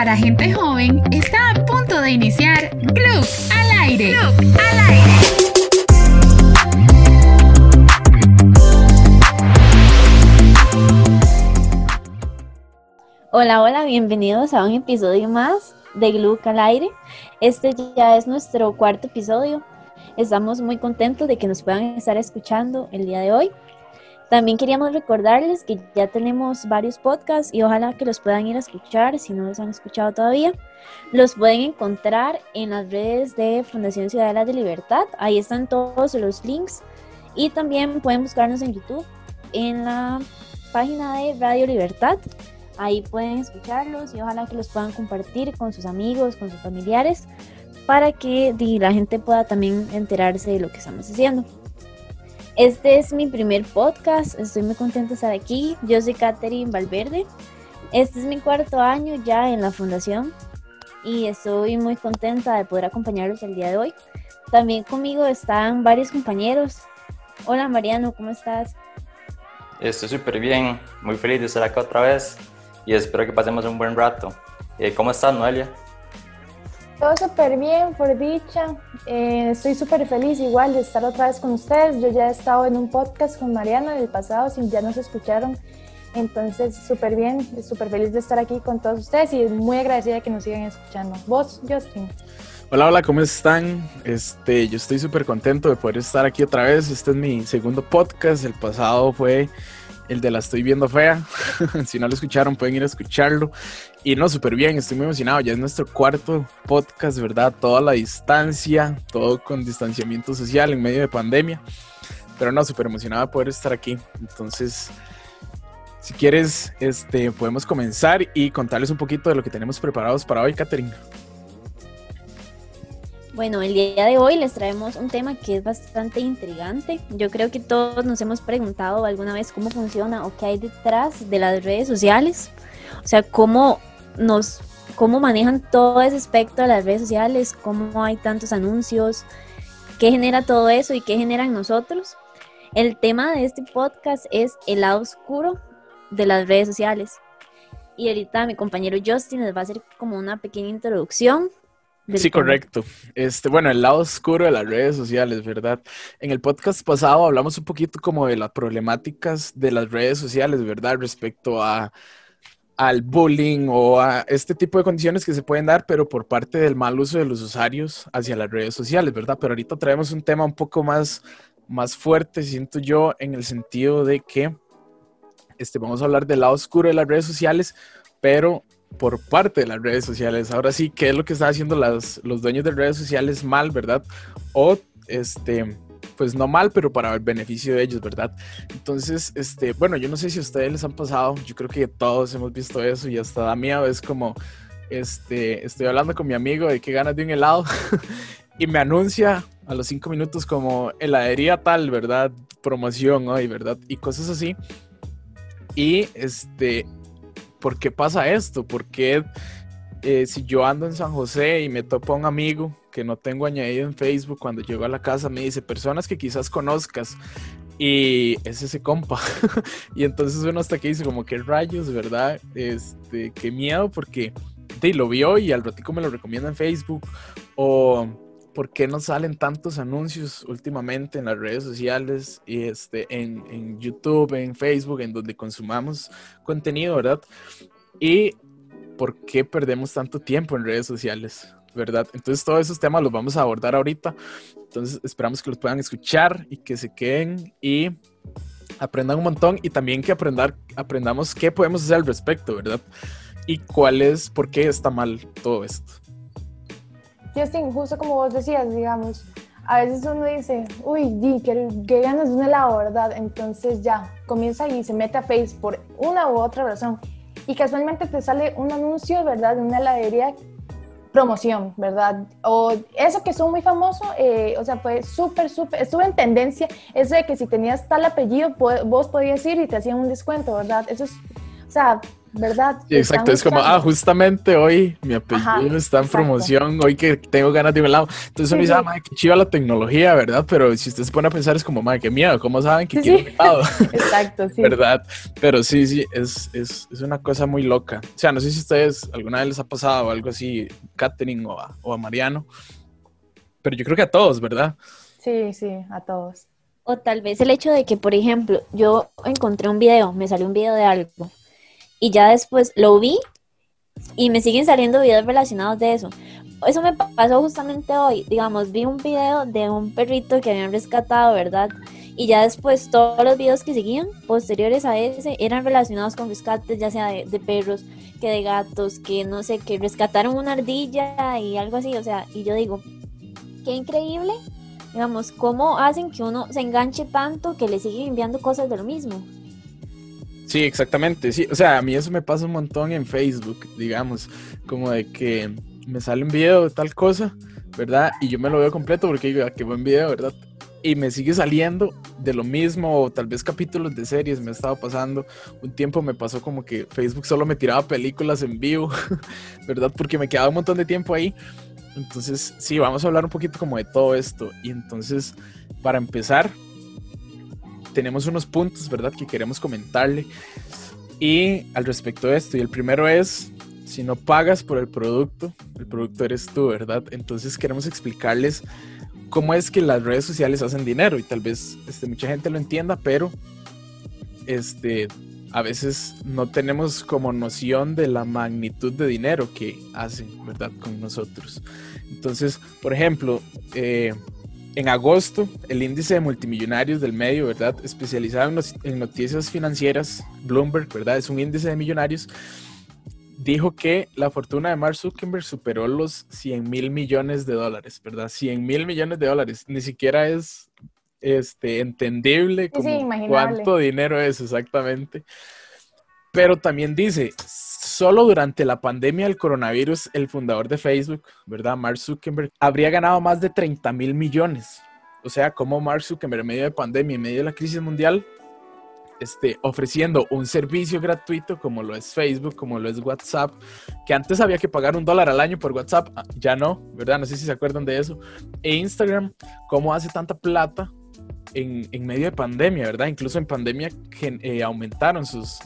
para gente joven está a punto de iniciar Club al aire. Club al aire. Hola, hola, bienvenidos a un episodio más de Gluck al aire. Este ya es nuestro cuarto episodio. Estamos muy contentos de que nos puedan estar escuchando el día de hoy. También queríamos recordarles que ya tenemos varios podcasts y ojalá que los puedan ir a escuchar si no los han escuchado todavía. Los pueden encontrar en las redes de Fundación Ciudadela de Libertad. Ahí están todos los links. Y también pueden buscarnos en YouTube en la página de Radio Libertad. Ahí pueden escucharlos y ojalá que los puedan compartir con sus amigos, con sus familiares, para que la gente pueda también enterarse de lo que estamos haciendo. Este es mi primer podcast, estoy muy contenta de estar aquí. Yo soy Katherine Valverde. Este es mi cuarto año ya en la fundación y estoy muy contenta de poder acompañarlos el día de hoy. También conmigo están varios compañeros. Hola Mariano, ¿cómo estás? Estoy súper bien, muy feliz de estar acá otra vez y espero que pasemos un buen rato. Eh, ¿Cómo estás, Noelia? Todo súper bien, por dicha. Eh, estoy súper feliz igual de estar otra vez con ustedes. Yo ya he estado en un podcast con Mariana en el pasado, si ya nos escucharon. Entonces, súper bien, súper feliz de estar aquí con todos ustedes y muy agradecida que nos sigan escuchando. Vos, Justin. Hola, hola, ¿cómo están? Este, yo estoy súper contento de poder estar aquí otra vez. Este es mi segundo podcast. El pasado fue el de la estoy viendo fea. si no lo escucharon, pueden ir a escucharlo. Y no, súper bien, estoy muy emocionado. Ya es nuestro cuarto podcast, ¿verdad? Toda la distancia, todo con distanciamiento social en medio de pandemia. Pero no, súper emocionado de poder estar aquí. Entonces, si quieres, este, podemos comenzar y contarles un poquito de lo que tenemos preparados para hoy, Catherine. Bueno, el día de hoy les traemos un tema que es bastante intrigante. Yo creo que todos nos hemos preguntado alguna vez cómo funciona o qué hay detrás de las redes sociales. O sea, cómo nos cómo manejan todo ese aspecto de las redes sociales, cómo hay tantos anuncios, qué genera todo eso y qué generan nosotros. El tema de este podcast es el lado oscuro de las redes sociales. Y ahorita mi compañero Justin les va a hacer como una pequeña introducción Sí, correcto. Este, bueno, el lado oscuro de las redes sociales, ¿verdad? En el podcast pasado hablamos un poquito como de las problemáticas de las redes sociales, ¿verdad? Respecto a al bullying o a este tipo de condiciones que se pueden dar, pero por parte del mal uso de los usuarios hacia las redes sociales, ¿verdad? Pero ahorita traemos un tema un poco más, más fuerte, siento yo, en el sentido de que este, vamos a hablar del lado oscuro de las redes sociales, pero por parte de las redes sociales. Ahora sí, ¿qué es lo que están haciendo las, los dueños de redes sociales mal, verdad? O, este, pues no mal, pero para el beneficio de ellos, ¿verdad? Entonces, este, bueno, yo no sé si a ustedes les han pasado, yo creo que todos hemos visto eso y hasta da miedo, es como, este, estoy hablando con mi amigo de que ganas de un helado y me anuncia a los cinco minutos como heladería tal, ¿verdad? Promoción hoy, ¿verdad? Y cosas así. Y este, ¿por qué pasa esto? ¿Por qué eh, si yo ando en San José y me topo a un amigo que no tengo añadido en Facebook, cuando llego a la casa me dice personas que quizás conozcas y es ese compa. y entonces uno hasta aquí dice como qué rayos, ¿verdad? Este, qué miedo porque de, lo vio y al ratico me lo recomienda en Facebook o por qué no salen tantos anuncios últimamente en las redes sociales y este, en, en YouTube, en Facebook, en donde consumamos contenido, ¿verdad? Y por qué perdemos tanto tiempo en redes sociales, ¿verdad? Entonces todos esos temas los vamos a abordar ahorita. Entonces esperamos que los puedan escuchar y que se queden y aprendan un montón y también que aprendar, aprendamos qué podemos hacer al respecto, ¿verdad? Y cuál es, por qué está mal todo esto. Justin, justo como vos decías, digamos, a veces uno dice, uy, di, qué, qué ganas de un helado, ¿verdad? Entonces ya, comienza y se mete a Facebook por una u otra razón. Y casualmente te sale un anuncio, ¿verdad? De una heladería promoción, ¿verdad? O eso que son muy famoso, eh, o sea, fue súper, súper, estuvo en tendencia, eso de que si tenías tal apellido, vos podías ir y te hacían un descuento, ¿verdad? Eso es, o O sea, ¿verdad? Sí, exacto, es como, ah, justamente hoy mi apellido Ajá, está en exacto. promoción, hoy que tengo ganas de un helado. Entonces uno Sí, dice, ah, madre, qué chiva la tecnología, ¿verdad? Pero si usted se pone a pensar, es como, madre, qué miedo, ¿cómo saben que Sí, quiero sí. un helado? Exacto, sí. ¿Verdad? Pero sí, sí, es, es, es una cosa muy loca. O sea, no sé si a ustedes alguna vez les ha pasado algo así, Katherine o a, o a Mariano, pero yo creo que a todos, ¿verdad? Sí, sí, a todos. O tal vez el hecho de que, por ejemplo, yo encontré un video, me salió un video de algo, y ya después lo vi y me siguen saliendo videos relacionados de eso. Eso me pa- pasó justamente hoy. Digamos, vi un video de un perrito que habían rescatado, ¿verdad? Y ya después todos los videos que seguían, posteriores a ese, eran relacionados con rescates, ya sea de, de perros, que de gatos, que no sé, que rescataron una ardilla y algo así. O sea, y yo digo, qué increíble, digamos, cómo hacen que uno se enganche tanto que le siguen enviando cosas de lo mismo. Sí, exactamente. Sí, o sea, a mí eso me pasa un montón en Facebook, digamos, como de que me sale un video de tal cosa, ¿verdad? Y yo me lo veo completo porque digo, "Ah, qué buen video, ¿verdad? Y me sigue saliendo de lo mismo, o tal vez capítulos de series me ha estado pasando. Un tiempo me pasó como que Facebook solo me tiraba películas en vivo, ¿verdad? Porque me quedaba un montón de tiempo ahí. Entonces, sí, vamos a hablar un poquito como de todo esto. Y entonces, para empezar, tenemos unos puntos, ¿verdad? Que queremos comentarle. Y al respecto de esto, y el primero es, si no pagas por el producto, el producto eres tú, ¿verdad? Entonces queremos explicarles cómo es que las redes sociales hacen dinero y tal vez este, mucha gente lo entienda, pero este, a veces no tenemos como noción de la magnitud de dinero que hacen, ¿verdad? Con nosotros. Entonces, por ejemplo, eh, en agosto, el índice de multimillonarios del medio, ¿verdad? Especializado en, noticias financieras, Bloomberg, ¿verdad? Es un índice de millonarios. Dijo que la fortuna de Mark Zuckerberg superó los 100 mil millones de dólares, ¿verdad? 100 mil millones de dólares. Ni siquiera es este, entendible sí, como imaginable. cuánto dinero es exactamente. Pero también dice, solo durante la pandemia del coronavirus, el fundador de Facebook, ¿verdad? Mark Zuckerberg, habría ganado más de 30 mil millones. O sea, como Mark Zuckerberg en medio de pandemia, en medio de la crisis mundial, este, ofreciendo un servicio gratuito como lo es Facebook, como lo es WhatsApp, que antes había que pagar un dólar al año por WhatsApp, ah, ya no, ¿verdad? No sé si se acuerdan de eso. E Instagram, ¿cómo hace tanta plata en, medio de pandemia, ¿verdad? Incluso en pandemia gen- eh, aumentaron sus,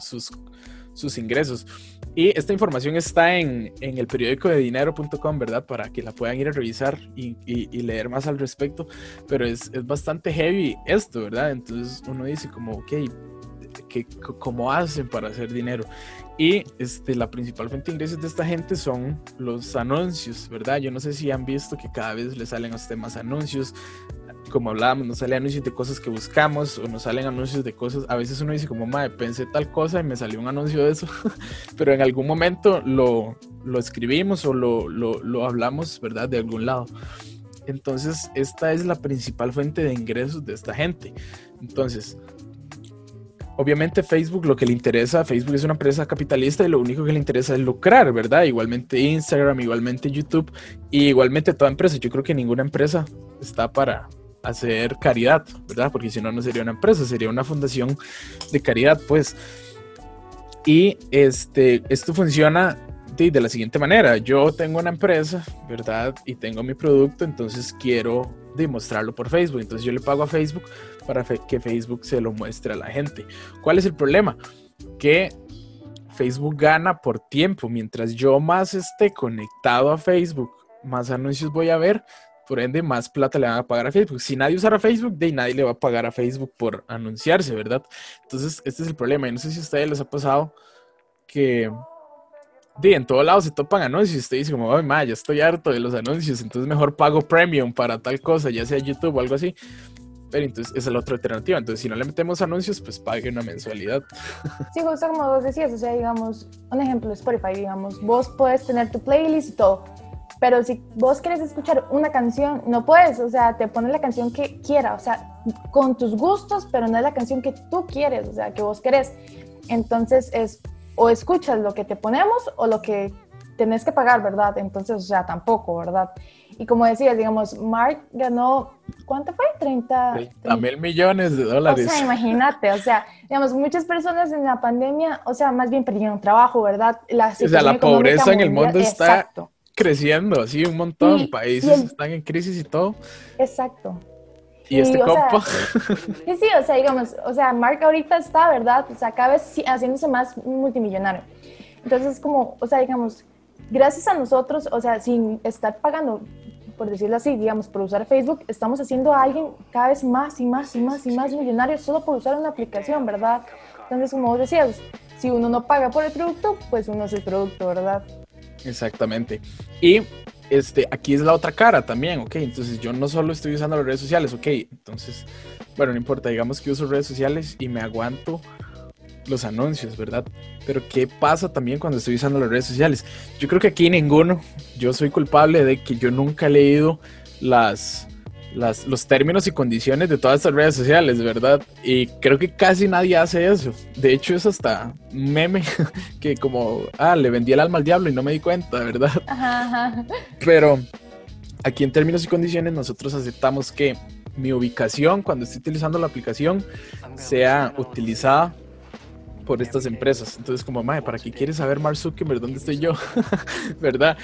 sus ingresos. Y esta información está en, en el periódico de dinero.com, ¿verdad? Para que la puedan ir a revisar y, y- y leer más al respecto. Pero es, es bastante heavy esto, ¿verdad? Entonces uno dice como, ok, ¿qué, ¿cómo hacen para hacer dinero? Y este, la principal fuente de ingresos de esta gente son los anuncios, ¿verdad? Yo no sé si han visto que cada vez le salen a usted más anuncios. Como hablábamos, nos salen anuncios de cosas que buscamos o nos salen anuncios de cosas. A veces uno dice como, madre, pensé tal cosa y me salió un anuncio de eso. Pero en algún momento lo, lo escribimos o lo, lo, lo hablamos, ¿verdad? De algún lado. Entonces, esta es la principal fuente de ingresos de esta gente. Entonces, obviamente Facebook lo que le interesa, Facebook es una empresa capitalista y lo único que le interesa es lucrar, ¿verdad? Igualmente Instagram, igualmente YouTube y igualmente toda empresa. Yo creo que ninguna empresa está para hacer caridad, ¿verdad? Porque si no, no sería una empresa, sería una fundación de caridad, pues. Y este, esto funciona de, de la siguiente manera. Yo tengo una empresa, ¿verdad? Y tengo mi producto, entonces quiero demostrarlo por Facebook. Entonces yo le pago a Facebook para fe- que Facebook se lo muestre a la gente. ¿Cuál es el problema? Que Facebook gana por tiempo. Mientras yo más esté conectado a Facebook, más anuncios voy a ver. Por ende, más plata le van a pagar a Facebook. Si nadie usara Facebook, de nadie le va a pagar a Facebook por anunciarse, ¿verdad? Entonces, este es el problema. Y no sé si a ustedes les ha pasado que de, en todo lado se topan anuncios usted dice como, ay, ma, ya estoy harto de los anuncios, entonces mejor pago premium para tal cosa, ya sea YouTube o algo así. Pero entonces esa es la otra alternativa. Entonces, si no le metemos anuncios, pues pague una mensualidad. Sí, justo como vos decías, o sea, digamos, un ejemplo, Spotify, digamos, vos puedes tener tu playlist y todo, pero si vos quieres escuchar una canción, no puedes, o sea, te pones la canción que quiera, o sea, con tus gustos, pero no es la canción que tú quieres, o sea, que vos querés. Entonces es, o escuchas lo que te ponemos o lo que tenés que pagar, ¿verdad? Entonces, o sea, tampoco, ¿verdad? Y como decías, digamos, Mark ganó, ¿cuánto fue? 30, 30 mil millones de dólares. O sea, imagínate, o sea, digamos, muchas personas en la pandemia, o sea, más bien perdieron trabajo, ¿verdad? La o sea, la pobreza en el mundo está creciendo, así un montón, países están en crisis y todo. Exacto. Y este compa. sí, sí, o sea, digamos, o sea, Mark ahorita está, ¿verdad? O sea, cada vez haciéndose más multimillonario. Entonces, como, o sea, digamos, gracias a nosotros, o sea, sin estar pagando, por decirlo así, digamos, por usar Facebook, estamos haciendo a alguien cada vez más y más y más y más millonario solo por usar una aplicación, ¿verdad? Entonces, como vos decías, si uno no paga por el producto, pues uno es el producto, ¿verdad? Exactamente. Y este, aquí es la otra cara también, ok. Entonces yo no solo estoy usando las redes sociales, ok. Entonces, bueno, no importa, digamos que uso redes sociales y me aguanto los anuncios, ¿verdad? Pero ¿qué pasa también cuando estoy usando las redes sociales? Yo creo que aquí ninguno, yo soy culpable de que yo nunca he leído las, las, los términos y condiciones de todas estas redes sociales, ¿verdad? Y creo que casi nadie hace eso. De hecho, es hasta meme que como, ah, le vendí el alma al diablo y no me di cuenta, ¿verdad? Pero aquí en términos y condiciones nosotros aceptamos que mi ubicación cuando estoy utilizando la aplicación sea utilizada por estas empresas. Entonces, como, madre, ¿para qué quieres saber Mark Zuckerberg dónde estoy yo? ¿Verdad?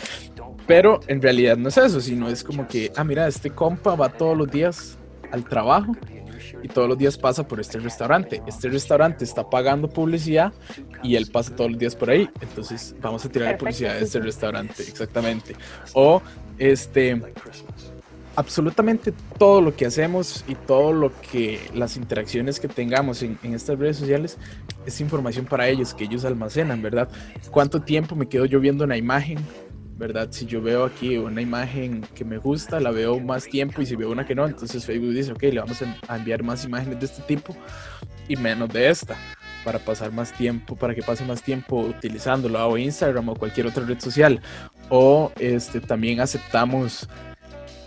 Pero en realidad no es eso, sino es como que, ah, mira, este compa va todos los días al trabajo y todos los días pasa por este restaurante. Este restaurante está pagando publicidad y él pasa todos los días por ahí. Entonces vamos a tirar publicidad de este restaurante, exactamente. O este, absolutamente todo lo que hacemos y todo lo que las interacciones que tengamos en, estas redes sociales es información para ellos que ellos almacenan, ¿verdad? ¿Cuánto tiempo me quedo yo viendo una imagen? ¿Verdad? Si yo veo aquí una imagen que me gusta, la veo más tiempo y si veo una que no, entonces Facebook dice, ok, le vamos a enviar más imágenes de este tipo y menos de esta para pasar más tiempo, para que pase más tiempo utilizándolo o Instagram o cualquier otra red social. O este, también aceptamos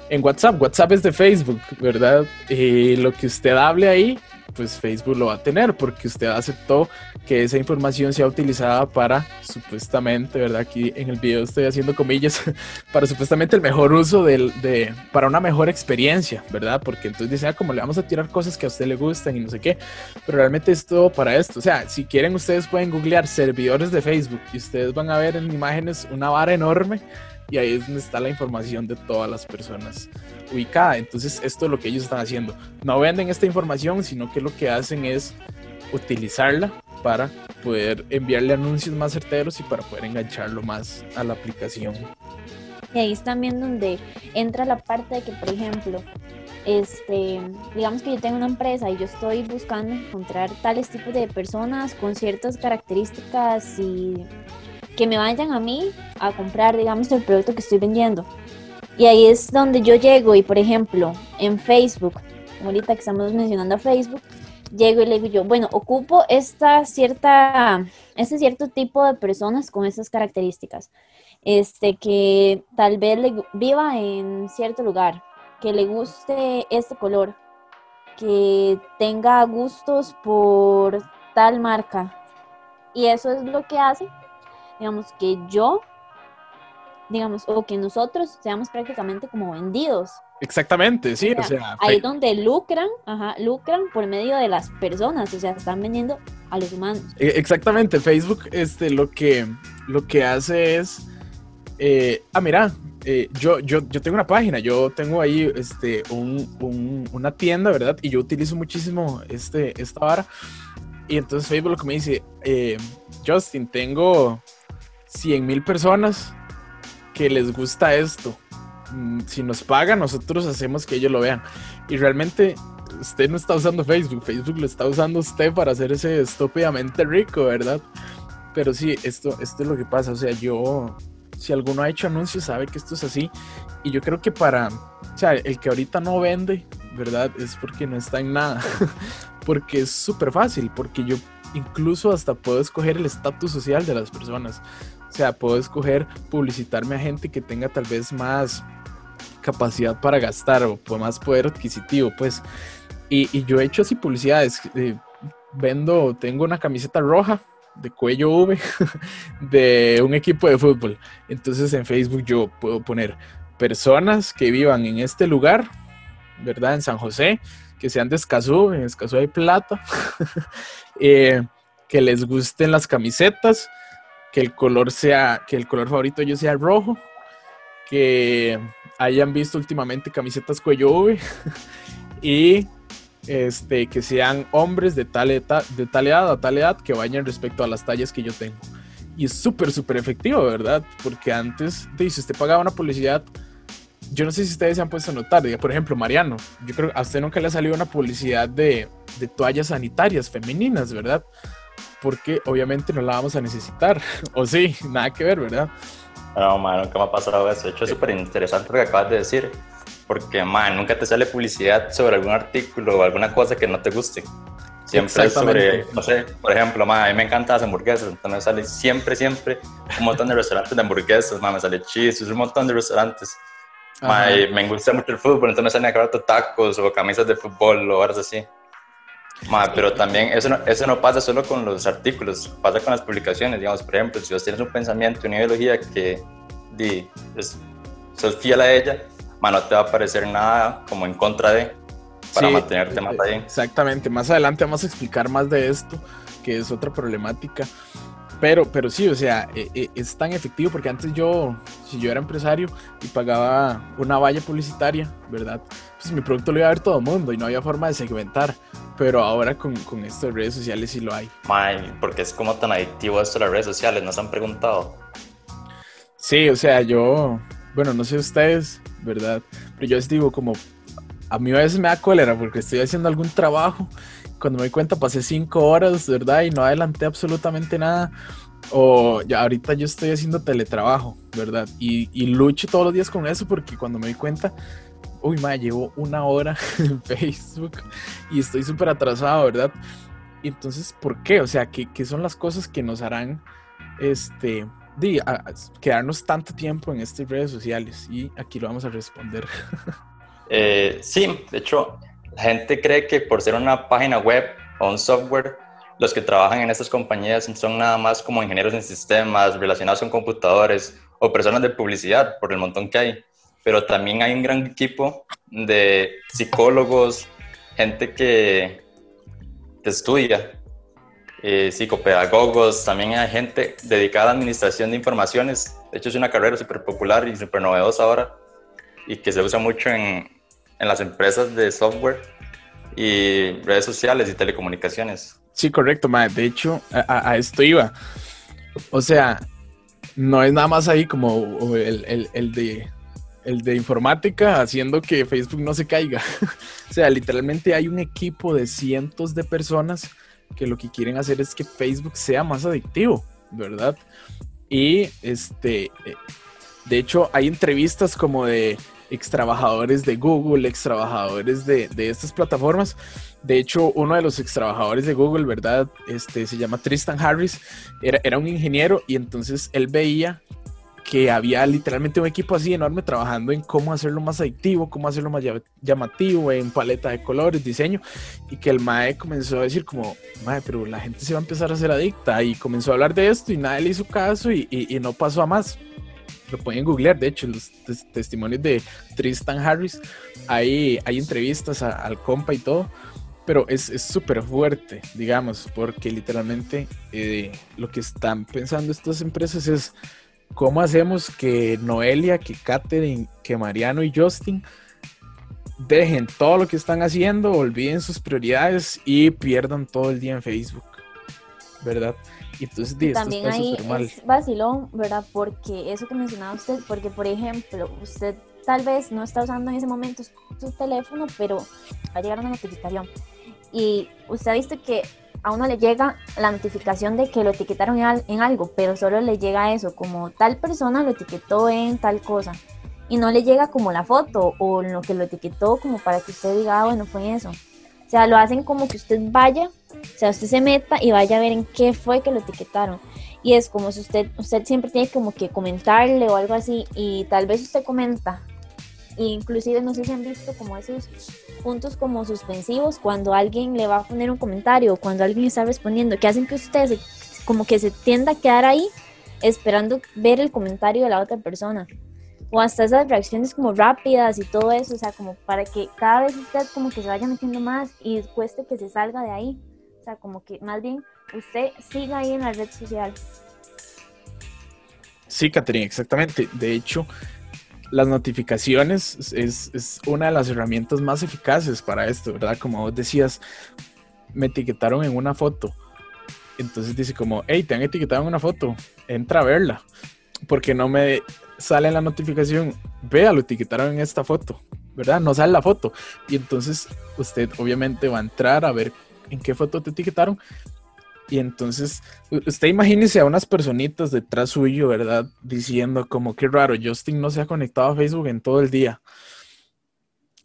en WhatsApp. WhatsApp es de Facebook, ¿verdad? Y lo que usted hable ahí, pues Facebook lo va a tener porque usted aceptó que esa información sea utilizada para supuestamente, ¿verdad? Aquí en el video estoy haciendo comillas, para supuestamente el mejor uso del, de, para una mejor experiencia, ¿verdad? Porque entonces dice, ah, como le vamos a tirar cosas que a usted le gustan y no sé qué, pero realmente es todo para esto. O sea, si quieren ustedes pueden googlear servidores de Facebook y ustedes van a ver en imágenes una vara enorme y ahí está la información de todas las personas ubicada. Entonces, esto es lo que ellos están haciendo. No venden esta información, sino que lo que hacen es utilizarla para poder enviarle anuncios más certeros y para poder engancharlo más a la aplicación. Y ahí es también donde entra la parte de que, por ejemplo, este, digamos que yo tengo una empresa y yo estoy buscando encontrar tales tipos de personas con ciertas características y que me vayan a mí a comprar, digamos, el producto que estoy vendiendo. Y ahí es donde yo llego y, por ejemplo, en Facebook, ahorita que estamos mencionando a Facebook, llego y le digo yo, bueno, ocupo esta cierta, este cierto tipo de personas con estas características. Este, que tal vez le, viva en cierto lugar, que le guste este color, que tenga gustos por tal marca. Y eso es lo que hace digamos, que yo, digamos, o que nosotros seamos prácticamente como vendidos. Exactamente, sí, o sea, ahí donde lucran, ajá, lucran por medio de las personas, o sea, están vendiendo a los humanos. E, exactamente, Facebook, este, lo que, lo que hace es, eh, ah, mira, eh, yo, yo, yo tengo una página, yo tengo ahí, este, un, una tienda, ¿verdad? Y yo utilizo muchísimo, este, esta vara. Y entonces Facebook lo que me dice, eh, Justin, tengo 100 mil personas que les gusta esto. Mm, si nos pagan, nosotros hacemos que ellos lo vean. Y realmente usted no está usando Facebook, Facebook lo está usando usted para hacerse estúpidamente rico, ¿verdad? Pero sí, esto, esto es lo que pasa. O sea, yo, si alguno ha hecho anuncios, sabe que esto es así. Y yo creo que para, el que ahorita no vende, ¿verdad? Es porque no está en nada. porque es súper fácil, porque yo incluso hasta puedo escoger el estatus social de las personas. O sea, puedo escoger publicitarme a gente que tenga tal vez más capacidad para gastar o más poder adquisitivo, pues. Y, yo he hecho así publicidades. Eh, vendo, tengo una camiseta roja de cuello V de un equipo de fútbol. Entonces en Facebook yo puedo poner, personas que vivan en este lugar, ¿verdad? En San José, que sean de Escazú, en Escazú hay plata, eh, que les gusten las camisetas, que el color sea, que el color favorito de ellos sea rojo, que hayan visto últimamente camisetas cuello V y este, que sean hombres de tal, edad, de tal edad a tal edad que vayan respecto a las tallas que yo tengo. Y es súper, súper efectivo, ¿verdad? Porque antes, si usted pagaba una publicidad, yo no sé si ustedes se han puesto a notar, por ejemplo, Mariano, yo creo que a usted nunca le ha salido una publicidad de, de toallas sanitarias femeninas, ¿verdad? Porque obviamente no la vamos a necesitar, o sí, nada que ver, ¿verdad? No, man, nunca me ha pasado eso. De hecho, es súper interesante lo que acabas de decir. Porque, man, nunca te sale publicidad sobre algún artículo o alguna cosa que no te guste. Siempre es sobre, no sé, por ejemplo, man, a mí me encantan las hamburguesas. Entonces me sale siempre, siempre un montón de restaurantes de hamburguesas. Man, me sale chistes, un montón de restaurantes. Man, me gusta mucho el fútbol, entonces me salen a tacos o camisas de fútbol o horas así. Ma, pero también eso no, eso no pasa solo con los artículos, pasa con las publicaciones. Digamos, por ejemplo, si vos tienes un pensamiento, una ideología que di, es, sos fiel a ella, ma, no te va a aparecer nada como en contra de para mantenerte más ahí. Exactamente, más adelante vamos a explicar más de esto, que es otra problemática. Pero, pero sí, o sea, e, e, es tan efectivo porque antes yo, si yo era empresario y pagaba una valla publicitaria, ¿verdad? Pues mi producto lo iba a ver todo el mundo y no había forma de segmentar. Pero ahora con, con esto de redes sociales sí lo hay. May, porque es como tan adictivo esto de las redes sociales, ¿nos han preguntado? Sí, o sea, yo, bueno, no sé ustedes, ¿verdad? Pero yo les digo como, a mí a veces me da cólera porque estoy haciendo algún trabajo, cuando me doy cuenta pasé cinco horas, ¿verdad? Y no adelanté absolutamente nada. O ya ahorita yo estoy haciendo teletrabajo, ¿verdad? Y, y lucho todos los días con eso porque cuando me doy cuenta uy, ma, llevo una hora en Facebook y estoy súper atrasado, ¿verdad? Y entonces, ¿por qué? O sea, ¿qué, ¿qué, son las cosas que nos harán este, di, quedarnos tanto tiempo en estas redes sociales? Y aquí lo vamos a responder. Eh, sí, de hecho, la gente cree que por ser una página web o un software, los que trabajan en estas compañías son nada más como ingenieros en sistemas relacionados con computadores o personas de publicidad, por el montón que hay pero también hay un gran equipo de psicólogos, gente que, estudia, eh, psicopedagogos, también hay gente dedicada a administración de informaciones. De hecho, es una carrera súper popular y súper novedosa ahora y que se usa mucho en, en las empresas de software y redes sociales y telecomunicaciones. Sí, correcto, ma. De hecho, a, a, esto iba. O sea, no es nada más ahí como el, el, el de el de informática haciendo que Facebook no se caiga. o sea, literalmente hay un equipo de cientos de personas que lo que quieren hacer es que Facebook sea más adictivo, ¿verdad? Y este, eh, de hecho, hay entrevistas como de ex trabajadores de Google, ex trabajadores de, de estas plataformas. De hecho, uno de los ex trabajadores de Google, ¿verdad? Este se llama Tristan Harris, era, era un ingeniero y entonces él veía que había literalmente un equipo así enorme trabajando en cómo hacerlo más adictivo, cómo hacerlo más llamativo, en paleta de colores, diseño, y que el MAE comenzó a decir como, MAE, pero la gente se va a empezar a hacer adicta, y comenzó a hablar de esto y nadie le hizo caso y, y, no pasó a más. Lo pueden googlear, de hecho, los testimonios de Tristan Harris, hay, hay entrevistas al compa y todo, pero es súper fuerte, digamos, porque literalmente eh, lo que están pensando estas empresas es ¿Cómo hacemos que Noelia, que Katherine, que Mariano y Justin dejen todo lo que están haciendo, olviden sus prioridades y pierdan todo el día en Facebook? ¿Verdad? Y entonces esto también ahí es vacilón, ¿verdad? Porque eso que mencionaba usted, porque por ejemplo, usted tal vez no está usando en ese momento su teléfono, pero va a llegar una notificación. Y usted ha visto que a uno le llega la notificación de que lo etiquetaron en, algo, pero solo le llega eso, como tal persona lo etiquetó en tal cosa. Y no le llega como la foto o lo que lo etiquetó como para que usted diga, ah, bueno, fue eso. O sea, lo hacen como que usted vaya, o sea, usted se meta y vaya a ver en qué fue que lo etiquetaron. Y es como si usted, usted siempre tiene como que comentarle o algo así y tal vez usted comenta inclusive no sé si han visto como esos puntos como suspensivos cuando alguien le va a poner un comentario o cuando alguien está respondiendo, que hacen que usted como que se tienda a quedar ahí esperando ver el comentario de la otra persona. O hasta esas reacciones como rápidas y todo eso, o sea, como para que cada vez usted como que se vaya metiendo más y cueste que se salga de ahí, o sea, como que más bien usted siga ahí en la red social. Sí, Catherine, exactamente. De hecho, las notificaciones es, es, una de las herramientas más eficaces para esto, ¿verdad? Como vos decías, me etiquetaron en una foto. Entonces dice como, hey, te han etiquetado en una foto, entra a verla. Porque no me sale en la notificación, vea, lo etiquetaron en esta foto, ¿verdad? No sale la foto. Y entonces usted obviamente va a entrar a ver en qué foto te etiquetaron y entonces, usted imagínese a unas personitas detrás suyo, ¿verdad? Diciendo como, qué raro, Justin no se ha conectado a Facebook en todo el día.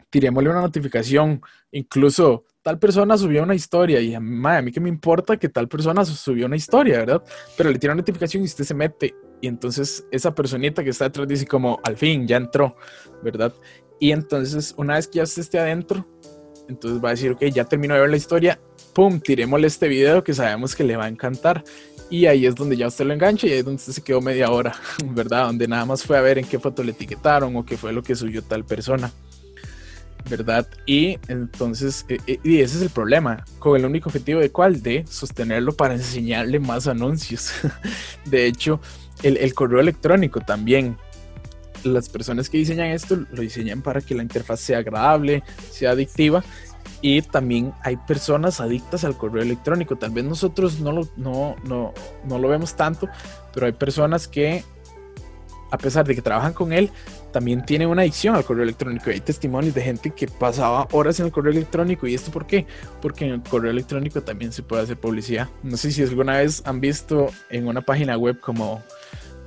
Tirémosle una notificación. Incluso tal persona subió una historia y a mí que me importa que tal persona subió una historia, ¿verdad? Pero le tira una notificación y usted se mete. Y entonces esa personita que está detrás dice como, al fin, ya entró, ¿verdad? Y entonces, una vez que ya esté adentro, entonces va a decir, ok, ya terminó de ver la historia, pum, tirémosle este video que sabemos que le va a encantar. Y ahí es donde ya usted lo engancha y ahí es donde usted se quedó media hora, ¿verdad? Donde nada más fue a ver en qué foto le etiquetaron o qué fue lo que subió tal persona, ¿verdad? Y entonces, e, e, y ese es el problema, con el único objetivo de cuál, de sostenerlo para enseñarle más anuncios. De hecho, el, el correo electrónico también, las personas que diseñan esto lo diseñan para que la interfaz sea agradable, sea adictiva y también hay personas adictas al correo electrónico. Tal vez nosotros no lo, no, no, no lo vemos tanto, pero hay personas que, a pesar de que trabajan con él, también tienen una adicción al correo electrónico. Hay testimonios de gente que pasaba horas en el correo electrónico. ¿Y esto por qué? Porque en el correo electrónico también se puede hacer publicidad. No sé si alguna vez han visto en una página web como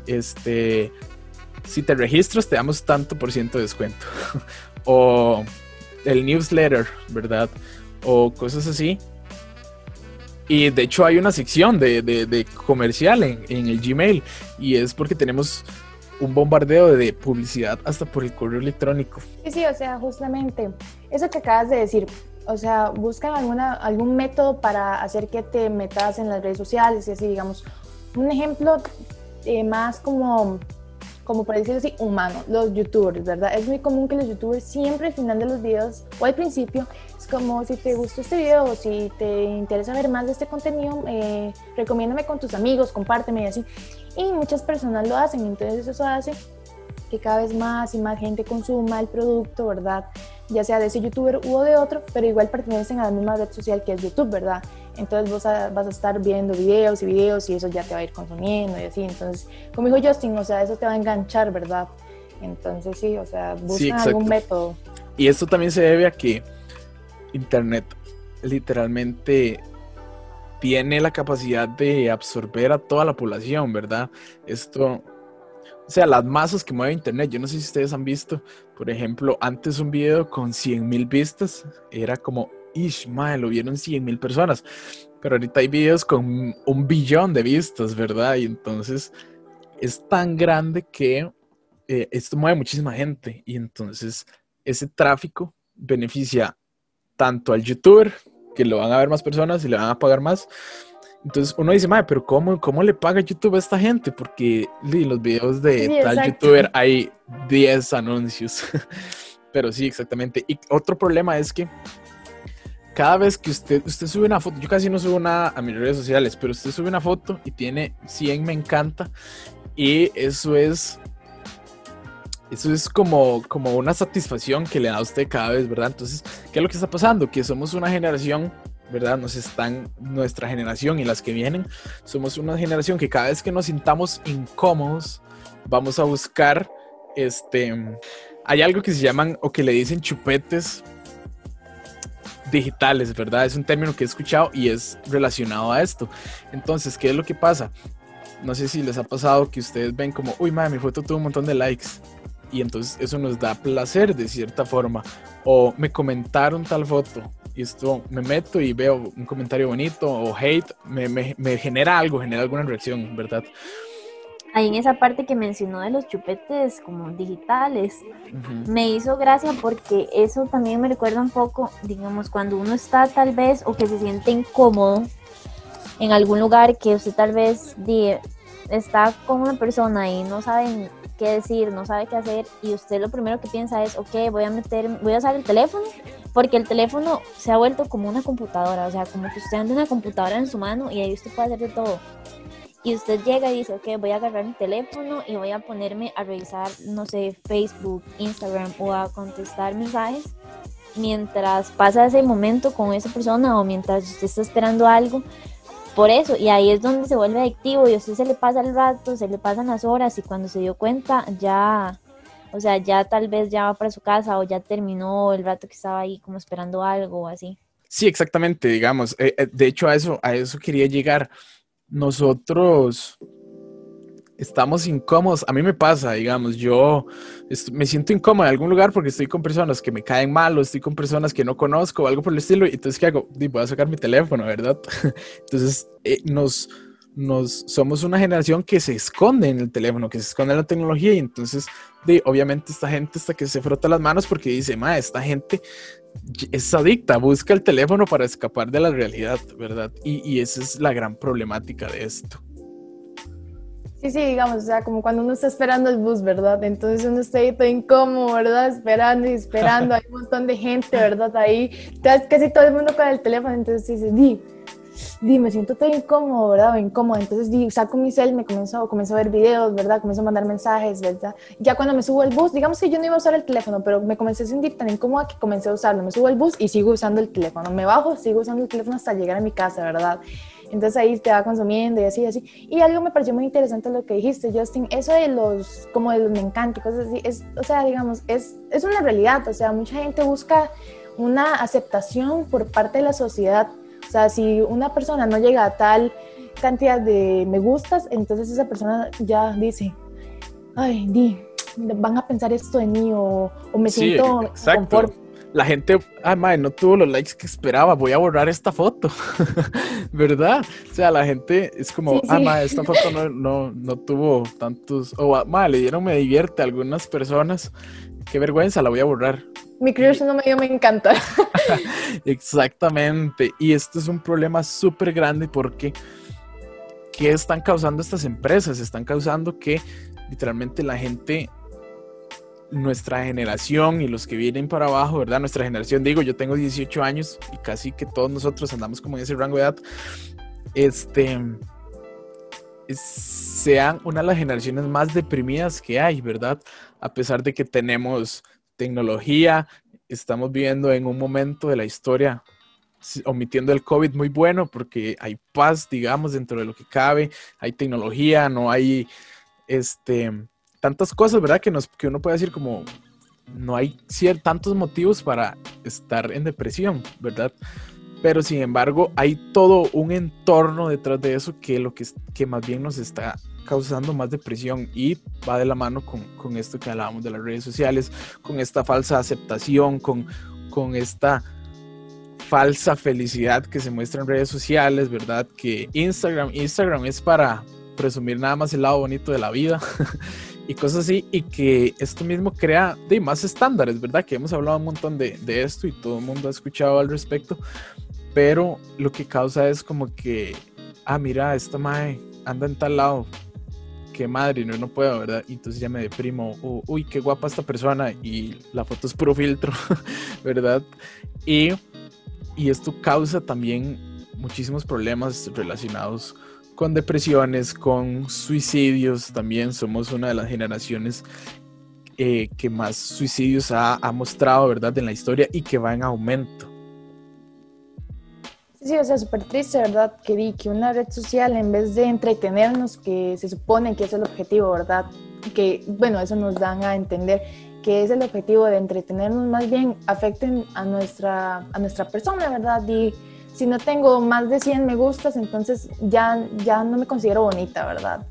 este si te registras te damos tanto por ciento de descuento. o el newsletter, ¿verdad? O cosas así. Y de hecho hay una sección de, comercial en, el Gmail y es porque tenemos un bombardeo de publicidad hasta por el correo electrónico. Sí, sí, o sea, justamente eso que acabas de decir, o sea, buscan alguna, algún método para hacer que te metas en las redes sociales y así, digamos, un ejemplo eh, más como como por decirlo así, humano, los youtubers, ¿verdad? Es muy común que los youtubers siempre al final de los videos o al principio es como si te gustó este video o si te interesa ver más de este contenido, eh, recomiéndame con tus amigos, compárteme y así. Y muchas personas lo hacen, entonces eso hace que cada vez más y más gente consuma el producto, ¿verdad? Ya sea de ese youtuber u de otro, pero igual pertenecen a la misma red social que es YouTube, ¿verdad? Entonces vos vas a estar viendo videos y videos y eso ya te va a ir consumiendo y así. Entonces, como dijo Justin, o sea, eso te va a enganchar, ¿verdad? Entonces sí, o sea, busca algún método. Y esto también se debe a que Internet literalmente tiene la capacidad de absorber a toda la población, ¿verdad? Esto o sea, las masas que mueve Internet. Yo no sé si ustedes han visto, por ejemplo, antes un video con 100 mil vistas era como, ish, lo vieron 100 mil personas. Pero ahorita hay videos con un billón de vistas, ¿verdad? Y entonces es tan grande que eh, esto mueve muchísima gente. Y entonces ese tráfico beneficia tanto al youtuber, que lo van a ver más personas y le van a pagar más, entonces uno dice, madre, pero cómo, ¿cómo le paga YouTube a esta gente? Porque en los videos de tal youtuber hay 10 anuncios. pero sí, exactamente. Y otro problema es que cada vez que usted, usted sube una foto, yo casi no subo nada a mis redes sociales, pero usted sube una foto y tiene 100 me encanta. Y eso es eso es como, como una satisfacción que le da a usted cada vez, ¿verdad? Entonces, ¿qué es lo que está pasando? Que somos una generación ¿verdad? Nos están, nuestra generación y las que vienen, somos una generación que cada vez que nos sintamos incómodos, vamos a buscar, este, hay algo que se llaman o que le dicen chupetes digitales, ¿verdad? Es un término que he escuchado y es relacionado a esto. Entonces, ¿qué es lo que pasa? No sé si les ha pasado que ustedes ven como, uy, madre, mi foto tuvo un montón de likes. Y entonces eso nos da placer de cierta forma. O me comentaron tal foto y esto me meto y veo un comentario bonito o hate, me, me, me genera algo, genera alguna reacción, ¿verdad? Ahí en esa parte que mencionó de los chupetes como digitales, me hizo gracia porque eso también me recuerda un poco, digamos, cuando uno está tal vez o que se siente incómodo en algún lugar que usted tal vez está con una persona y no saben qué decir, no sabe qué hacer y usted lo primero que piensa es, ok, voy a meter, voy a usar el teléfono porque el teléfono se ha vuelto como una computadora, o sea, como que usted anda una computadora en su mano y ahí usted puede hacer de todo. Y usted llega y dice, ok, voy a agarrar mi teléfono y voy a ponerme a revisar, no sé, Facebook, Instagram o a contestar mensajes mientras pasa ese momento con esa persona o mientras usted está esperando algo por eso, y ahí es donde se vuelve adictivo y a usted se le pasa el rato, se le pasan las horas y cuando se dio cuenta ya, o sea, ya tal vez ya va para su casa o ya terminó el rato que estaba ahí como esperando algo o así. Sí, exactamente, digamos. Eh, eh, de hecho, a eso, a eso quería llegar. Nosotros, estamos incómodos. A mí me pasa, digamos, yo me siento incómodo en algún lugar porque estoy con personas que me caen mal o estoy con personas que no conozco o algo por el estilo. Y entonces, ¿qué hago? voy a sacar mi teléfono, ¿verdad? entonces, eh, nos, nos, somos una generación que se esconde en el teléfono, que se esconde en la tecnología. Y entonces, obviamente, esta gente hasta que se frota las manos porque dice, ma, esta gente es adicta, busca el teléfono para escapar de la realidad, ¿verdad? Y, y esa es la gran problemática de esto. Sí, sí, digamos, o sea, como cuando uno está esperando el bus, ¿verdad? Entonces uno está ahí todo incómodo, ¿verdad? Esperando y esperando, hay un montón de gente, ¿verdad? Ahí, casi todo el mundo con el teléfono, entonces dice, di, di, me siento todo incómodo, ¿verdad? O incómodo, entonces saco mi cel, me comienzo, comienzo a ver videos, ¿verdad? Comienzo a mandar mensajes, ¿verdad? Ya cuando me subo al bus, digamos que yo no iba a usar el teléfono, pero me comencé a sentir tan incómoda que comencé a usarlo. Me subo al bus y sigo usando el teléfono. Me bajo, sigo usando el teléfono hasta llegar a mi casa, ¿verdad? Entonces ahí te va consumiendo y así, así. Y algo me pareció muy interesante lo que dijiste, Justin, eso de los, como de los me encanta y cosas así, es, o sea, digamos, es, es una realidad, o sea, mucha gente busca una aceptación por parte de la sociedad. O sea, si una persona no llega a tal cantidad de me gustas, entonces esa persona ya dice, ay, di, van a pensar esto de mí o, me siento confort la gente, ah, madre, no tuvo los likes que esperaba, voy a borrar esta foto, ¿verdad? O sea, la gente es como, ah, madre, esta foto no, no, no tuvo tantos, o, ah, madre, le dieron me divierte a algunas personas, qué vergüenza, la voy a borrar. Mi crush no me dio, me encanta. Exactamente, y esto es un problema súper grande porque, ¿qué están causando estas empresas? Están causando que literalmente la gente nuestra generación y los que vienen para abajo, ¿verdad? Nuestra generación, digo, yo tengo 18 años y casi que todos nosotros andamos como en ese rango de edad, este, sean una de las generaciones más deprimidas que hay, ¿verdad? A pesar de que tenemos tecnología, estamos viviendo en un momento de la historia omitiendo el COVID muy bueno porque hay paz, digamos, dentro de lo que cabe, hay tecnología, no hay este tantas cosas, ¿verdad? Que, nos, que uno puede decir como, no hay tantos motivos para estar en depresión, ¿verdad? Pero sin embargo, hay todo un entorno detrás de eso que lo que, que más bien nos está causando más depresión y va de la mano con, con esto que hablábamos de las redes sociales, con esta falsa aceptación, con, con esta falsa felicidad que se muestra en redes sociales, ¿verdad? Que Instagram, Instagram es para presumir nada más el lado bonito de la vida y cosas así, y que esto mismo crea de más estándares, ¿verdad? Que hemos hablado un montón de, de esto y todo el mundo ha escuchado al respecto, pero lo que causa es como que, ah, mira, esta madre anda en tal lado, qué madre, no, no puedo, ¿verdad? Y entonces ya me deprimo, uy, qué guapa esta persona, y la foto es puro filtro, ¿verdad? Y, y esto causa también muchísimos problemas relacionados con depresiones, con suicidios. También somos una de las generaciones eh, que más suicidios ha, mostrado, ¿verdad?, en la historia y que va en aumento. Sí, o sea, súper triste, ¿verdad? Que vi que una red social, en vez de entretenernos, que se supone que es el objetivo, ¿verdad? Que, bueno, eso nos dan a entender que es el objetivo de entretenernos, más bien afecten a nuestra, a nuestra persona, ¿verdad? Y si no tengo más de 100 me gustas, entonces ya, ya no me considero bonita, ¿verdad?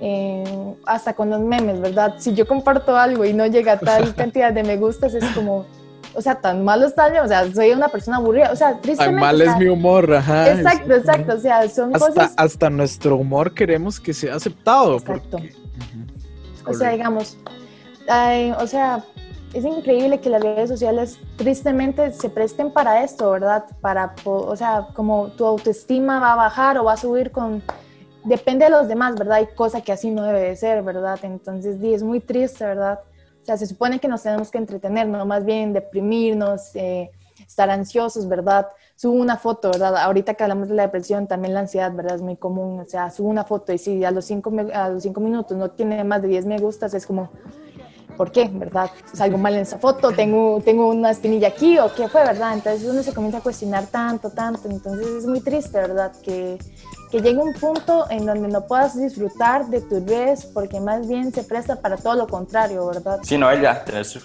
Eh, hasta con los memes, ¿verdad? Si yo comparto algo y no llega a tal cantidad de me gustas, es como, o sea, tan malo está o sea, soy una persona aburrida, o sea, tristemente. Tan mal es mi humor, ajá. Exacto, exacto, o sea, son hasta, cosas. Hasta nuestro humor queremos que sea aceptado. Exacto. O sea, digamos, o sea, es increíble que las redes sociales tristemente se presten para esto, ¿verdad? Para, o sea, como tu autoestima va a bajar o va a subir con, depende de los demás, ¿verdad? Hay cosas que así no debe de ser, ¿verdad? Entonces, di, es muy triste, ¿verdad? O sea, se supone que nos tenemos que entretener, no más bien deprimirnos, eh, estar ansiosos, ¿verdad? Subo una foto, ¿verdad? Ahorita que hablamos de la depresión, también la ansiedad, ¿verdad? Es muy común, o sea, subo una foto y si a los cinco, a los cinco minutos no tiene más de 10 me gustas, es como, ¿por qué? ¿Verdad? ¿Salgo mal en esa foto? ¿Tengo, ¿Tengo una espinilla aquí o qué fue? ¿Verdad? Entonces uno se comienza a cuestionar tanto, tanto, entonces es muy triste, ¿verdad? Que, que llegue un punto en donde no puedas disfrutar de tus redes porque más bien se presta para todo lo contrario, ¿verdad? Sí, Noelia, tienes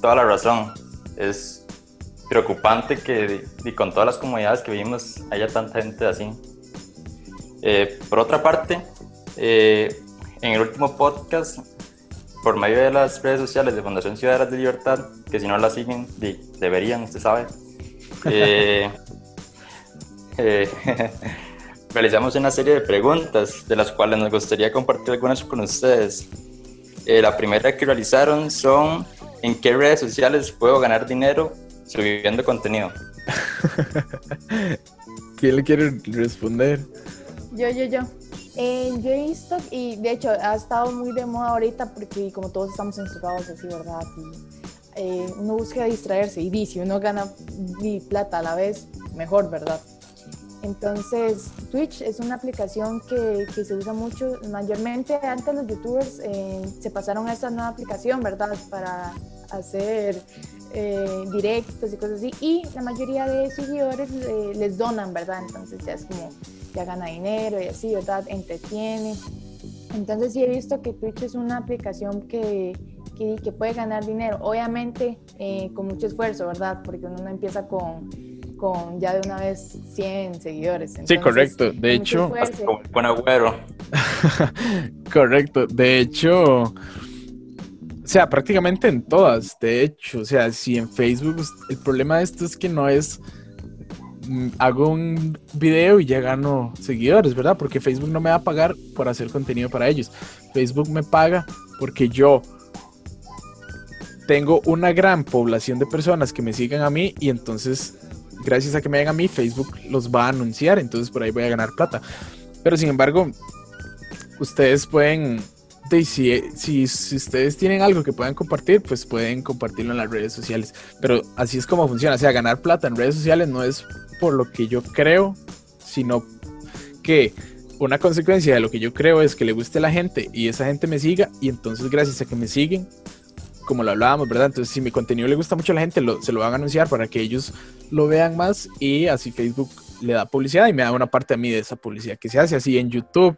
toda la razón. Es preocupante que y con todas las comunidades que vivimos haya tanta gente así. Eh, por otra parte, eh, en el último podcast, por medio de las redes sociales de Fundación Ciudadanas de Libertad, que si no la siguen, deberían, usted sabe, eh, realizamos una serie de preguntas de las cuales nos gustaría compartir algunas con ustedes. la primera que realizaron son ¿en qué redes sociales puedo ganar dinero subiendo contenido. ¿Quién le quiere responder? Yo, yo, yo. Eh, yo he visto, y de hecho ha estado muy de moda ahorita porque como todos estamos encerrados así, ¿verdad? Y, eh, uno busca distraerse y dice, uno gana plata a la vez, mejor, ¿verdad? Entonces, Twitch es una aplicación que, que se usa mucho, mayormente antes los youtubers eh, se pasaron a esta nueva aplicación, ¿verdad? Para hacer eh, directos y cosas así, y la mayoría de seguidores eh, les donan, ¿verdad? Entonces ya es como, ya gana dinero y así, ¿verdad? Entretiene. Entonces sí he visto que Twitch es una aplicación que, que, puede ganar dinero, obviamente con mucho esfuerzo, ¿verdad? Porque uno no empieza con, con ya de una vez 100 seguidores. sí, correcto. De hecho, buen agüero. correcto. De hecho, o sea, prácticamente en todas, de hecho. O sea, si en Facebook, el problema de esto es que no es mm, hago un video y ya gano seguidores, ¿verdad? Porque Facebook no me va a pagar por hacer contenido para ellos. Facebook me paga porque yo tengo una gran población de personas que me sigan a mí y entonces, gracias a que me den a mí, Facebook los va a anunciar, entonces por ahí voy a ganar plata. Pero sin embargo, ustedes pueden si, si, si, ustedes tienen algo que puedan compartir, pues pueden compartirlo en las redes sociales. Pero así es como funciona. O sea, ganar plata en redes sociales no es por lo que yo creo, sino que una consecuencia de lo que yo creo es que le guste a la gente y esa gente me siga y entonces gracias a que me siguen, como lo hablábamos, ¿verdad? Entonces si mi contenido le gusta mucho a la gente, se lo van a anunciar para que ellos lo vean más y así Facebook le da publicidad y me da una parte a mí de esa publicidad que se hace así en YouTube,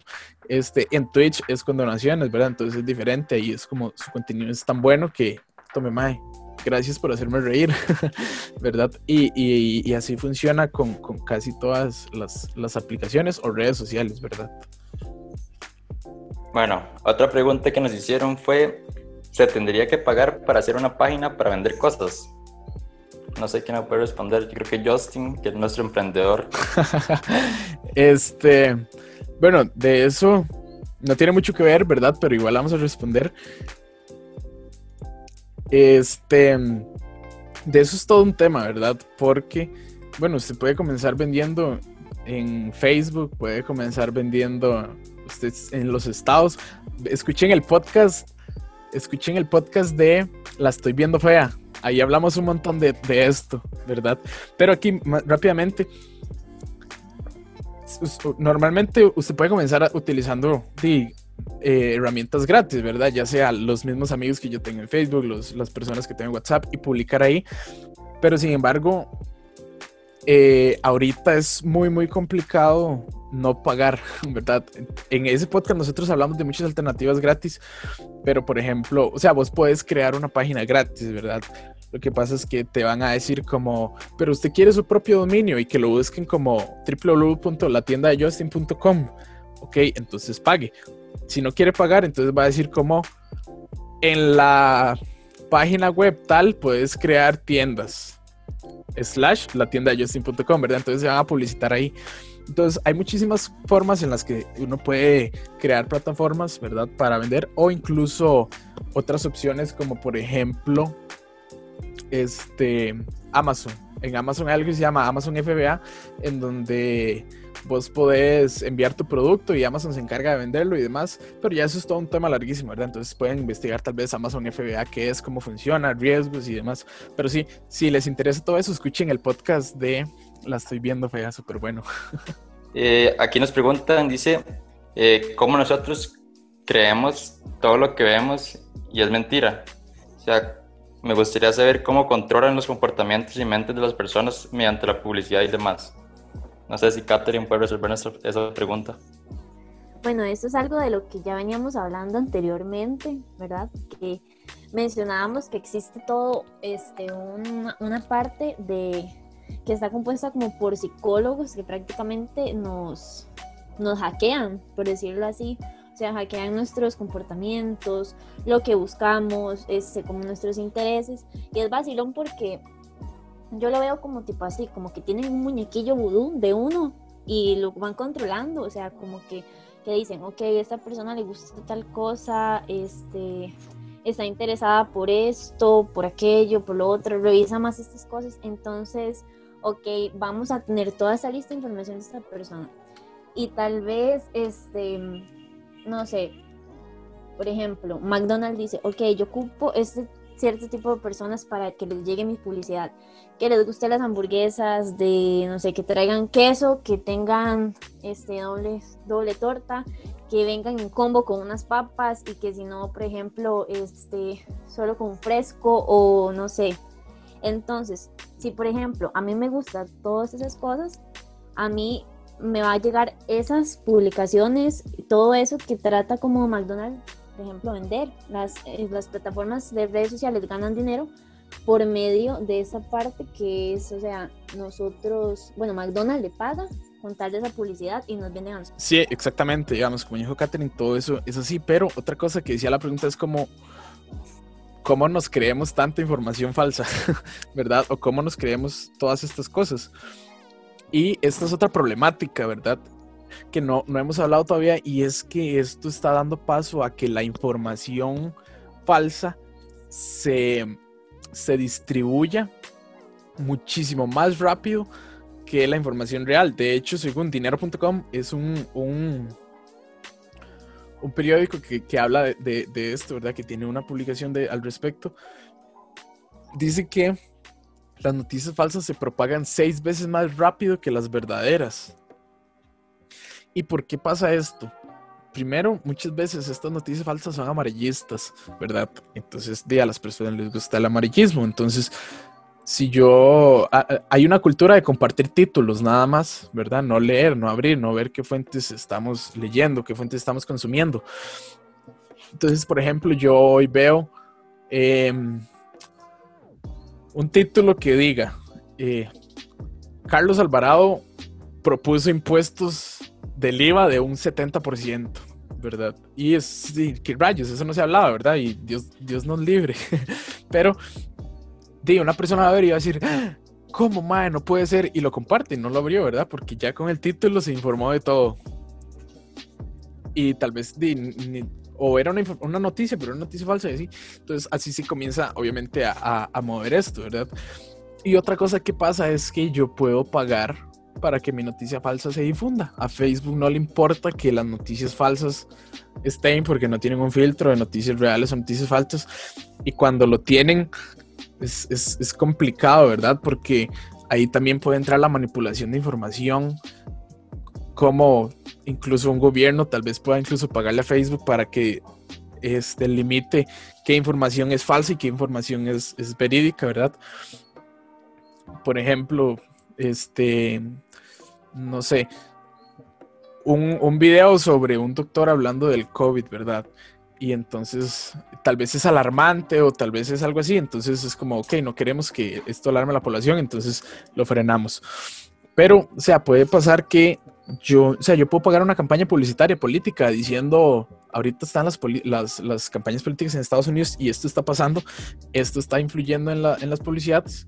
este, en Twitch es con donaciones, ¿verdad? Entonces es diferente y es como su contenido es tan bueno que tome más. Gracias por hacerme reír, ¿verdad? Y, así funciona con, casi todas las, las aplicaciones o redes sociales, ¿verdad? Bueno, otra pregunta que nos hicieron fue, ¿se tendría que pagar para hacer una página para vender cosas? No sé quién me puede responder. Yo creo que Justin, que es nuestro emprendedor. este, bueno, de eso no tiene mucho que ver, ¿verdad? Pero igual vamos a responder. Este, de eso es todo un tema, ¿verdad? Porque, bueno, usted puede comenzar vendiendo en Facebook, puede comenzar vendiendo usted en los estados. Escuchen el podcast, escuchen el podcast de La estoy viendo fea ahí hablamos un montón de, esto, ¿verdad? Pero aquí rápidamente, normalmente usted puede comenzar utilizando eh, herramientas gratis, ¿verdad? Ya sea los mismos amigos que yo tengo en Facebook, las personas que tengo en WhatsApp y publicar ahí. Pero sin embargo, eh, ahorita es muy, muy complicado no pagar, ¿verdad? En ese podcast nosotros hablamos de muchas alternativas gratis, pero por ejemplo, o sea, vos puedes crear una página gratis, ¿verdad? Lo que pasa es que te van a decir como, pero usted quiere su propio dominio y que lo busquen como www.latiendadejustin.com. Ok, entonces pague. Si no quiere pagar, entonces va a decir como en la página web tal puedes crear tiendas slash la tienda justin.com, ¿verdad? Entonces se van a publicitar ahí. Entonces hay muchísimas formas en las que uno puede crear plataformas, ¿verdad? Para vender o incluso otras opciones como por ejemplo este, Amazon. en Amazon hay algo que se llama Amazon FBA, en donde vos podés enviar tu producto y Amazon se encarga de venderlo y demás, pero ya eso es todo un tema larguísimo, ¿verdad? Entonces pueden investigar tal vez Amazon FBA, qué es, cómo funciona, riesgos y demás. Pero sí, si les interesa todo eso, escuchen el podcast de La estoy viendo fea, súper bueno. Eh, aquí nos preguntan, dice, eh, ¿cómo nosotros creemos todo lo que vemos y es mentira? O sea, me gustaría saber cómo controlan los comportamientos y mentes de las personas mediante la publicidad y demás. No sé si Catherine puede resolver esa, pregunta. Bueno, esto es algo de lo que ya veníamos hablando anteriormente, ¿verdad? Que mencionábamos que existe todo, este, una parte de que está compuesta como por psicólogos que prácticamente nos, nos hackean, por decirlo así. O sea, hackean nuestros comportamientos, lo que buscamos, este, como nuestros intereses. Y es vacilón porque yo lo veo como tipo así, como que tienen un muñequillo vudú de uno y lo van controlando, o sea, como que, que dicen, ok, a esta persona le gusta tal cosa, este, está interesada por esto, por aquello, por lo otro, revisa más estas cosas, entonces, ok, vamos a tener toda esa lista de información de esta persona. Y tal vez, este, no sé, por ejemplo, McDonald's dice, ok, yo ocupo este cierto tipo de personas para que les llegue mi publicidad. Que les guste las hamburguesas, de no sé, que traigan queso, que tengan este doble, doble torta, que vengan en combo con unas papas y que si no, por ejemplo, este solo con fresco o no sé. Entonces, si por ejemplo a mí me gustan todas esas cosas, a mí me va a llegar esas publicaciones, todo eso que trata como McDonald's por ejemplo, vender. Las, eh, las plataformas de redes sociales ganan dinero por medio de esa parte que es, o sea, nosotros, bueno, McDonald's le paga con tal de esa publicidad y nos venden a nosotros. Sí, exactamente, digamos, como dijo Katherine, todo eso es así, pero otra cosa que decía la pregunta es como, ¿cómo nos creemos tanta información falsa, verdad? O cómo nos creemos todas estas cosas. Y esta es otra problemática, ¿verdad? que no, no hemos hablado todavía y es que esto está dando paso a que la información falsa se, se distribuya muchísimo más rápido que la información real. De hecho, según dinero.com, es un, un, periódico que, que habla de, de, esto, ¿verdad? Que tiene una publicación de, al respecto. Dice que las noticias falsas se propagan seis veces más rápido que las verdaderas. ¿Y por qué pasa esto? Primero, muchas veces estas noticias falsas son amarillistas, ¿verdad? Entonces, a las personas les gusta el amarillismo. Entonces, si yo... hay una cultura de compartir títulos nada más, ¿verdad? No leer, no abrir, no ver qué fuentes estamos leyendo, qué fuentes estamos consumiendo. Entonces, por ejemplo, yo hoy veo em, un título que diga, eh, Carlos Alvarado propuso impuestos del IVA de un 70%, ¿verdad? Y es, que rayos, eso no se hablaba, ¿verdad? Y Dios, Dios nos libre. Pero, di, una persona va a ver y va a decir, ¿cómo, madre? No puede ser. Y lo comparte, y no lo abrió, ¿verdad? Porque ya con el título se informó de todo. Y tal vez, di, o era una, una, noticia, pero una noticia falsa y así. Entonces, así se comienza, obviamente, a, a mover esto, ¿verdad? Y otra cosa que pasa es que yo puedo pagar para que mi noticia falsa se difunda. A Facebook no le importa que las noticias falsas estén porque no tienen un filtro de noticias reales o noticias falsas. Y cuando lo tienen es, es, complicado, ¿verdad? Porque ahí también puede entrar la manipulación de información, como incluso un gobierno tal vez pueda incluso pagarle a Facebook para que este, limite qué información es falsa y qué información es, es verídica, ¿verdad? Por ejemplo, este, no sé, un, un, video sobre un doctor hablando del COVID, ¿verdad? Y entonces tal vez es alarmante o tal vez es algo así, entonces es como, ok, no queremos que esto alarme a la población, entonces lo frenamos. Pero, o sea, puede pasar que yo, o sea, yo puedo pagar una campaña publicitaria política diciendo, ahorita están las, las, las, campañas políticas en Estados Unidos y esto está pasando, esto está influyendo en, la, en las publicidades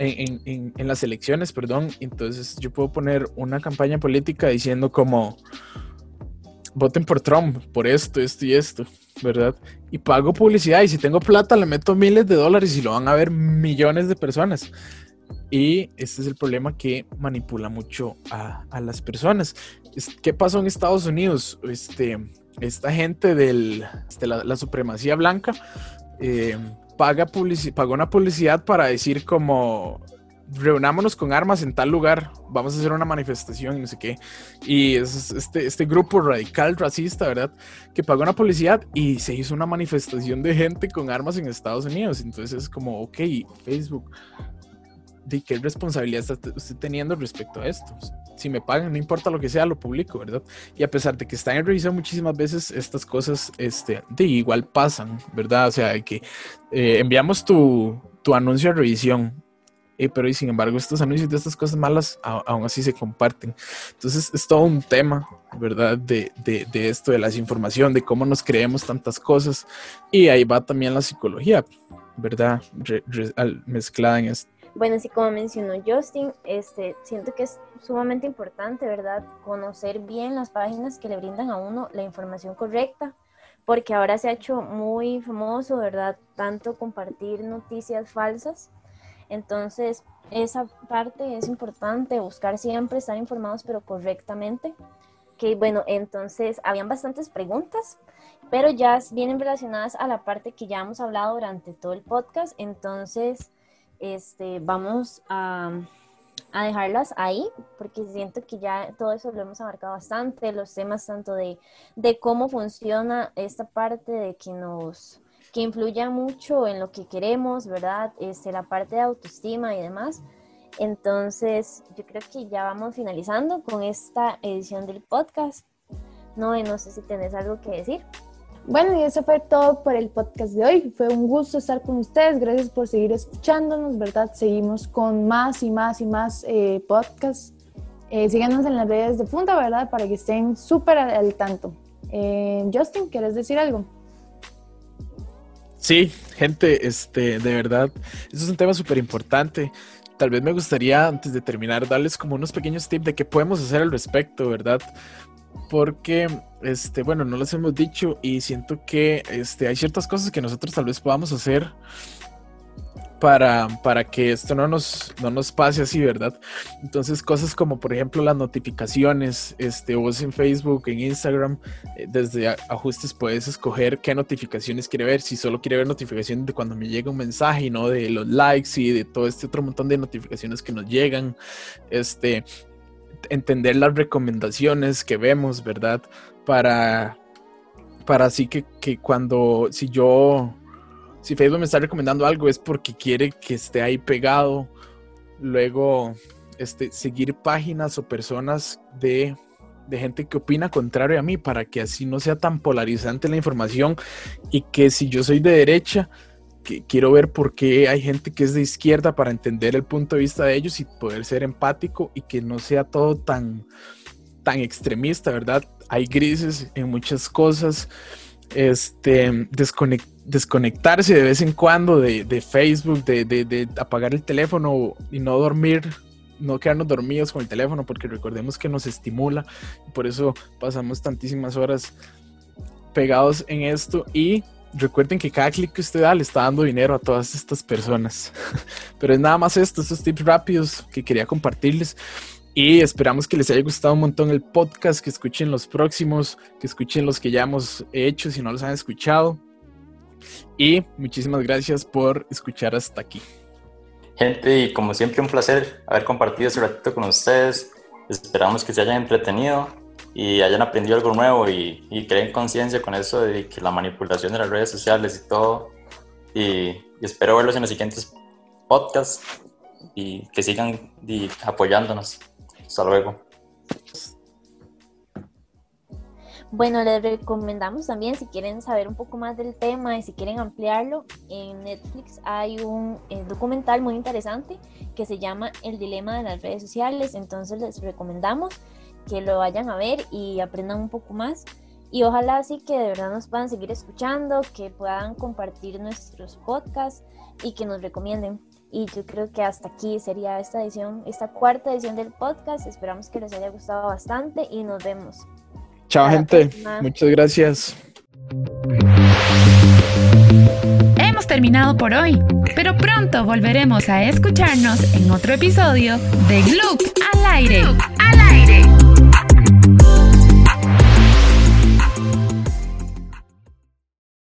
en, las elecciones, perdón. Entonces yo puedo poner una campaña política diciendo como voten por Trump, por esto, esto y esto, ¿verdad? Y pago publicidad y si tengo plata le meto miles de dólares y lo van a ver millones de personas. Y este es el problema que manipula mucho a, a las personas. ¿Qué pasó en Estados Unidos? Este, esta gente de este, la, la, supremacía blanca eh, paga pagó una publicidad para decir como reunámonos con armas en tal lugar, vamos a hacer una manifestación y no sé qué. Y es este, este grupo radical racista, ¿verdad? Que pagó una publicidad y se hizo una manifestación de gente con armas en Estados Unidos. Entonces es como, ok, Facebook, ¿de qué responsabilidad está usted teniendo respecto a esto? Si me pagan, no importa lo que sea, lo publico, ¿verdad? Y a pesar de que están en revisión muchísimas veces, estas cosas este, de igual pasan, ¿verdad? O sea, que eh, enviamos tu, tu anuncio a revisión eh, pero y sin embargo estos anuncios de estas cosas malas aún así se comparten. Entonces es todo un tema, ¿verdad? De, de, de esto, de la desinformación, de cómo nos creemos tantas cosas. Y ahí va también la psicología, ¿verdad? mezclada en esto. Bueno, así como mencionó Justin, este, siento que es sumamente importante, ¿verdad? Conocer bien las páginas que le brindan a uno la información correcta, porque ahora se ha hecho muy famoso, ¿verdad? Tanto compartir noticias falsas entonces, esa parte es importante, buscar siempre estar informados, pero correctamente. Que bueno, entonces habían bastantes preguntas, pero ya vienen relacionadas a la parte que ya hemos hablado durante todo el podcast. Entonces, este, vamos a, dejarlas ahí, porque siento que ya todo eso lo hemos abarcado bastante, los temas tanto de, de cómo funciona esta parte de que nos que influya mucho en lo que queremos, ¿verdad? Este, la parte de autoestima y demás. Entonces, yo creo que ya vamos finalizando con esta edición del podcast. No, no sé si tenés algo que decir. Bueno, y eso fue todo por el podcast de hoy. Fue un gusto estar con ustedes. Gracias por seguir escuchándonos, ¿verdad? Seguimos con más y más y más eh, podcasts. Eh, síganos en las redes de Funda, ¿verdad? Para que estén súper al, tanto. Eh, Justin, ¿quieres decir algo? Sí, gente, este, de verdad, eso es un tema súper importante. Tal vez me gustaría, antes de terminar, darles como unos pequeños tips de qué podemos hacer al respecto, ¿verdad? Porque, este, bueno, no los hemos dicho y siento que este, hay ciertas cosas que nosotros tal vez podamos hacer para, para que esto no nos, no nos pase así, ¿verdad? Entonces, cosas como, por ejemplo, las notificaciones, este, vos en Facebook, en Instagram, eh, desde ajustes puedes escoger qué notificaciones quiere ver, si solo quiere ver notificaciones de cuando me llega un mensaje no de los likes y de todo este otro montón de notificaciones que nos llegan, este, entender las recomendaciones que vemos, ¿verdad? Para, para así que, que cuando, si yo si Facebook me está recomendando algo es porque quiere que esté ahí pegado. Luego, este, seguir páginas o personas de, de gente que opina contrario a mí para que así no sea tan polarizante la información y que si yo soy de derecha, que quiero ver por qué hay gente que es de izquierda para entender el punto de vista de ellos y poder ser empático y que no sea todo tan, tan extremista, ¿verdad? Hay grises en muchas cosas. Este, desconectar desconectarse de vez en cuando de, Facebook, de, apagar el teléfono y no dormir, no quedarnos dormidos con el teléfono, porque recordemos que nos estimula, por eso pasamos tantísimas horas pegados en esto y recuerden que cada clic que usted da le está dando dinero a todas estas personas. Pero es nada más esto, estos tips rápidos que quería compartirles. Y esperamos que les haya gustado un montón el podcast, que escuchen los próximos, que escuchen los que ya hemos hecho si no los han escuchado. Y muchísimas gracias por escuchar hasta aquí. Gente, y como siempre un placer haber compartido este ratito con ustedes. Esperamos que se hayan entretenido y hayan aprendido algo nuevo y, y creen conciencia con eso de que la manipulación de las redes sociales y todo. Y, y espero verlos en los siguientes podcasts y que sigan apoyándonos. Hasta luego. Bueno, les recomendamos también si quieren saber un poco más del tema y si quieren ampliarlo, en Netflix hay un eh, documental muy interesante que se llama El dilema de las redes sociales, entonces les recomendamos que lo vayan a ver y aprendan un poco más y ojalá así que de verdad nos puedan seguir escuchando, que puedan compartir nuestros podcasts y que nos recomienden. Y yo creo que hasta aquí sería esta edición, esta cuarta edición del podcast. Esperamos que les haya gustado bastante y nos vemos. Chao, gente. Muchas gracias. terminado por hoy, pero pronto volveremos a escucharnos en otro episodio de Gluck al aire. al aire.